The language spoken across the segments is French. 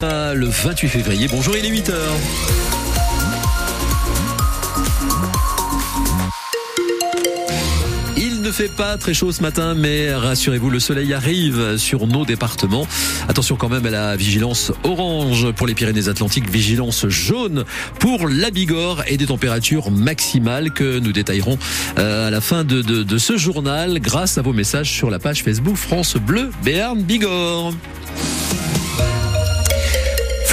Le 28 février, bonjour, il est 8h. Il ne fait pas très chaud ce matin, mais rassurez-vous, le soleil arrive sur nos départements. Attention quand même à la vigilance orange pour les Pyrénées-Atlantiques, vigilance jaune pour la Bigorre et des températures maximales que nous détaillerons euh, à la fin de, de, de ce journal grâce à vos messages sur la page Facebook France Bleu Béarn Bigorre.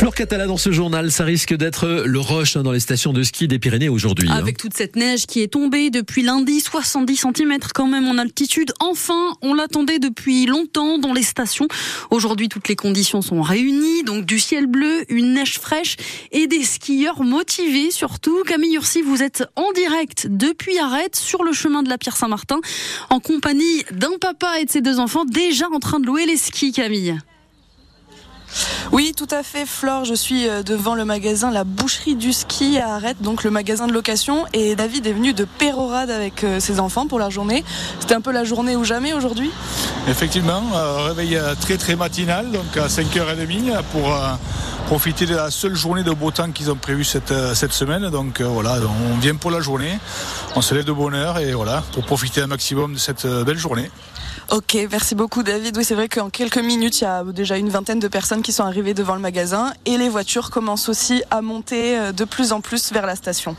Flore Catala dans ce journal, ça risque d'être le rush hein, dans les stations de ski des Pyrénées aujourd'hui. hein. Avec toute cette neige qui est tombée depuis lundi, 70 cm quand même en altitude. Enfin, on l'attendait depuis longtemps dans les stations. Aujourd'hui, toutes les conditions sont réunies, donc du ciel bleu, une neige fraîche et des skieurs motivés surtout. Camille Ursi, vous êtes en direct depuis Arrête sur le chemin de la Pierre Saint-Martin en compagnie d'un papa et de ses deux enfants déjà en train de louer les skis, Camille. Oui, tout à fait, Flore. Je suis euh, devant le magasin La Boucherie du Ski à Arrête, donc le magasin de location. Et David est venu de Pérorade avec euh, ses enfants pour la journée. C'était un peu la journée ou jamais aujourd'hui? Effectivement, euh, réveil très très matinal, donc à 5h30 euh, pour profiter de la seule journée de beau temps qu'ils ont prévu cette, semaine. Donc voilà, on vient pour la journée, on se lève de bonne heure et voilà, pour profiter un maximum de cette belle journée. Ok, merci beaucoup David. Oui, c'est vrai qu'en quelques minutes, il y a déjà une vingtaine de personnes qui sont arrivées devant le magasin et les voitures commencent aussi à monter euh, de plus en plus vers la station.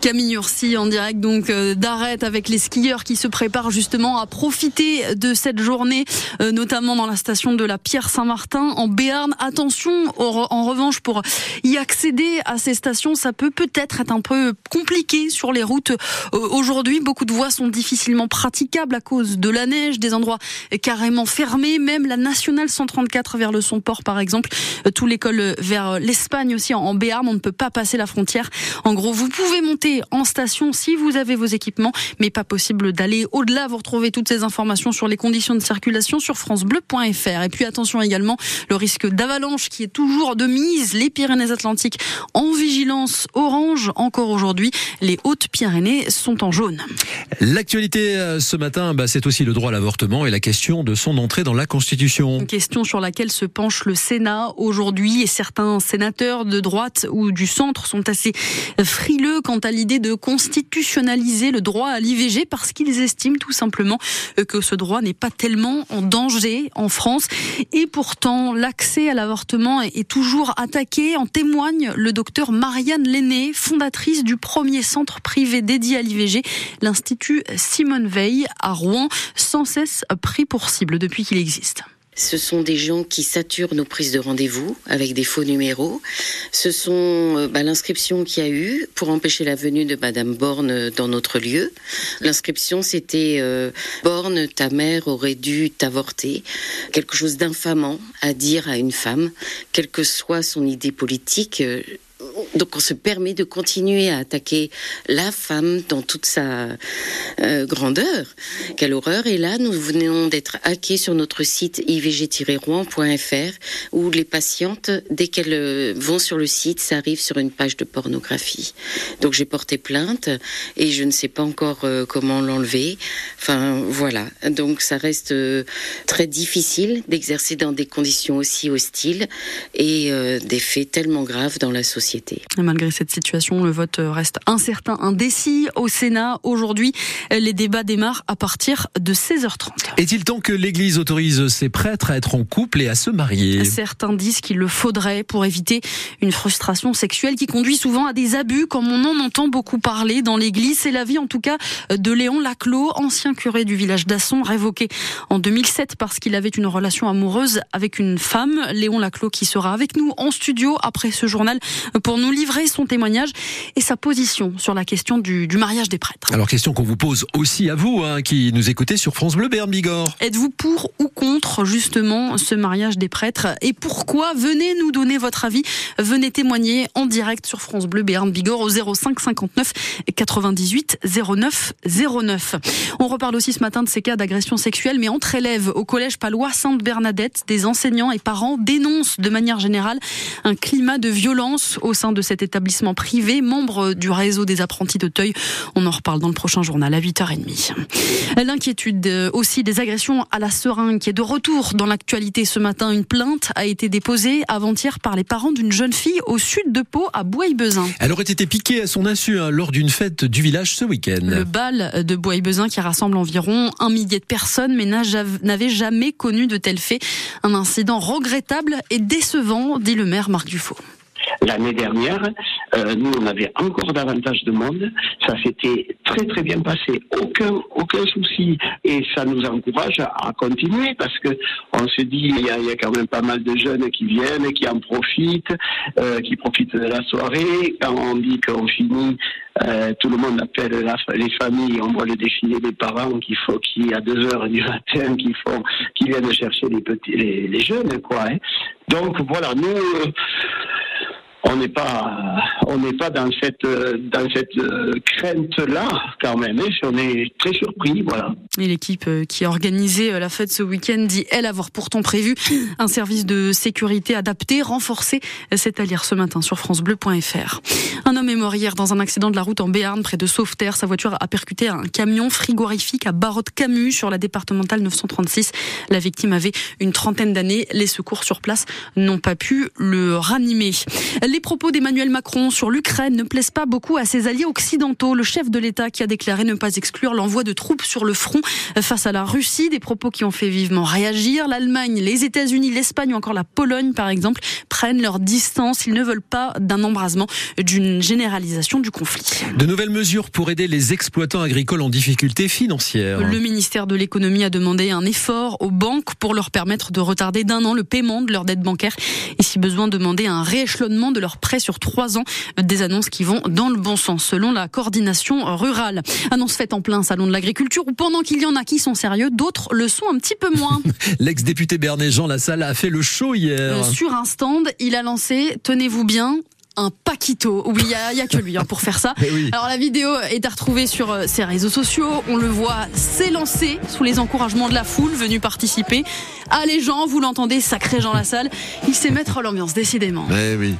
Camille Ursi en direct donc euh, d'Arrête avec les skieurs qui se préparent justement à profiter de cette journée, euh, notamment dans la station de la Pierre Saint-Martin en Béarn. Attention, en revanche, pour y accéder à ces stations, ça peut peut-être être un peu compliqué sur les routes. Euh, Aujourd'hui, beaucoup de voies sont difficilement praticables à cause de la neige, des endroits carrément fermés, même la nationale 134 vers le Son-Port par exemple, tout l'école vers l'Espagne aussi en Béarn, on ne peut pas passer la frontière. En gros, vous pouvez monter en station si vous avez vos équipements, mais pas possible d'aller au-delà. Vous retrouvez toutes ces informations sur les conditions de circulation sur francebleu.fr. Et puis attention également, le risque d'avalanche qui est toujours de mise. Les Pyrénées-Atlantiques en vigilance orange encore aujourd'hui. Les Hautes-Pyrénées sont en jaune. L'actualité euh, ce matin, bah, c'est aussi le droit à l'avortement et la question de son entrée dans la Constitution. Une question sur laquelle se penche le Sénat aujourd'hui et certains sénateurs de droite ou du centre sont assez frileux quant à l'idée de constitutionnaliser le droit à l'IVG parce qu'ils estiment tout simplement que ce droit n'est pas tellement en danger en France et pourtant l'accès à l'avortement est toujours attaqué. En témoigne le docteur Marianne Lenné, fondatrice du premier centre privé dédié à l'IVG, l'Institut Simone Veil à Rouen, sans cesse pris pour cible depuis qu'il existe. Ce sont des gens qui saturent nos prises de rendez-vous avec des faux numéros. Ce sont euh, bah, l'inscription qu'il y a eu pour empêcher la venue de Madame Borne dans notre lieu. L'inscription, c'était euh, Borne, ta mère aurait dû t'avorter. Quelque chose d'infamant à dire à une femme, quelle que soit son idée politique. euh, donc on se permet de continuer à attaquer la femme dans toute sa euh, grandeur. Quelle horreur. Et là, nous venons d'être hackés sur notre site ivg-rouen.fr où les patientes, dès qu'elles euh, vont sur le site, ça arrive sur une page de pornographie. Donc j'ai porté plainte et je ne sais pas encore euh, comment l'enlever. Enfin voilà. Donc ça reste très difficile d'exercer dans des conditions aussi hostiles et des faits tellement graves dans la société. Et Malgré cette situation, le vote reste incertain, indécis au Sénat. Aujourd'hui, les débats démarrent à partir de 16h30. Est-il temps que l'Église autorise ses prêtres à être en couple et à se marier? Certains disent qu'il le faudrait pour éviter une frustration sexuelle qui conduit souvent à des abus, comme on en entend beaucoup parler dans l'Église. C'est l'avis en tout cas de Léon Laclos, ancien curé du village d'Asson, révoqué en 2007 parce qu'il avait une relation amoureuse avec une femme. Léon Laclos qui sera avec nous en studio après ce journal pour nous livrer son témoignage et sa position sur la question du, du mariage des prêtres. Alors question qu'on vous pose aussi à vous, hein, qui nous écoutez sur France Bleu Béarn Bigorre. Êtes-vous pour ou contre justement ce mariage des prêtres et pourquoi? Venez nous donner votre avis. Venez témoigner en direct sur France Bleu Béarn Bigorre au 05 59 98 09 09. On reparle aussi ce matin de ces cas d'agression sexuelle, mais entre élèves au collège palois Sainte-Bernadette, des enseignants et parents dénoncent de manière générale un climat de violence au sein de cet établissement privé, membre du réseau des apprentis d'Auteuil. On en reparle dans le prochain journal à 8h30. L'inquiétude aussi des agressions à la seringue qui est de retour dans l'actualité ce matin. Une plainte a été déposée avant-hier par les parents d'une jeune fille au sud de Pau à Bois-Bezin. Elle aurait été piquée à son insu hein, lors d'une fête du village ce week-end. Le bal de Bois-Bezin qui rassemble environ un millier de personnes mais n'avait jamais connu de tels faits. Un incident regrettable et décevant, dit le maire Marc Dufaux. L'année dernière, euh, nous, on avait encore davantage de monde. Ça s'était très très bien passé. Aucun aucun souci. Et ça nous encourage à, continuer parce que on se dit il y, a, quand même pas mal de jeunes qui viennent, qui en profitent, euh, qui profitent de la soirée. Quand on dit qu'on finit, euh, tout le monde appelle les familles. On voit le défilé des parents qui faut qui à 2 heures du matin qui font qui viennent chercher les petits les jeunes quoi. Hein. Donc voilà nous on n'est pas on n'est pas dans cette dans cette euh, crainte là quand même. Hein. On est très surpris, voilà. Et l'équipe euh, qui a organisé euh, la fête ce week-end dit elle avoir pourtant prévu un service de sécurité adapté, renforcé. C'est à lire ce matin sur francebleu.fr. Un homme est mort hier dans un accident de la route en Béarn près de Sauveterre. Sa voiture a percuté un camion frigorifique à Barotte-Camus sur la départementale 936. La victime avait une trentaine d'années. Les secours sur place n'ont pas pu le ranimer. Propos d'Emmanuel Macron sur l'Ukraine ne plaisent pas beaucoup à ses alliés occidentaux. Le chef de l'État qui a déclaré ne pas exclure l'envoi de troupes sur le front face à la Russie, des propos qui ont fait vivement réagir. L'Allemagne, les États-Unis, l'Espagne ou encore la Pologne, par exemple, prennent leur distance. Ils ne veulent pas d'un embrasement, d'une généralisation du conflit. De nouvelles mesures pour aider les exploitants agricoles en difficulté financière. Le ministère de l'économie a demandé un effort aux banques pour leur permettre de retarder d'un an le paiement de leur dette bancaire et si besoin demander un rééchelonnement de leur prêt sur trois ans. Des annonces qui vont dans le bon sens, selon la coordination rurale. Annonce faite en plein salon de l'agriculture où pendant qu'il y en a qui sont sérieux, d'autres le sont un petit peu moins. L'ex-député Bernet Jean Lassalle a fait le show hier. Euh, sur un stand, il a lancé, tenez-vous bien, un Paquito. Oui, il n'y a, que lui hein, pour faire ça. Eh Alors la vidéo est à retrouver sur euh, ses réseaux sociaux. On le voit s'élancer sous les encouragements de la foule venue participer. Allez Jean, vous l'entendez, sacré Jean Lassalle. Il sait mettre l'ambiance, décidément. Eh oui.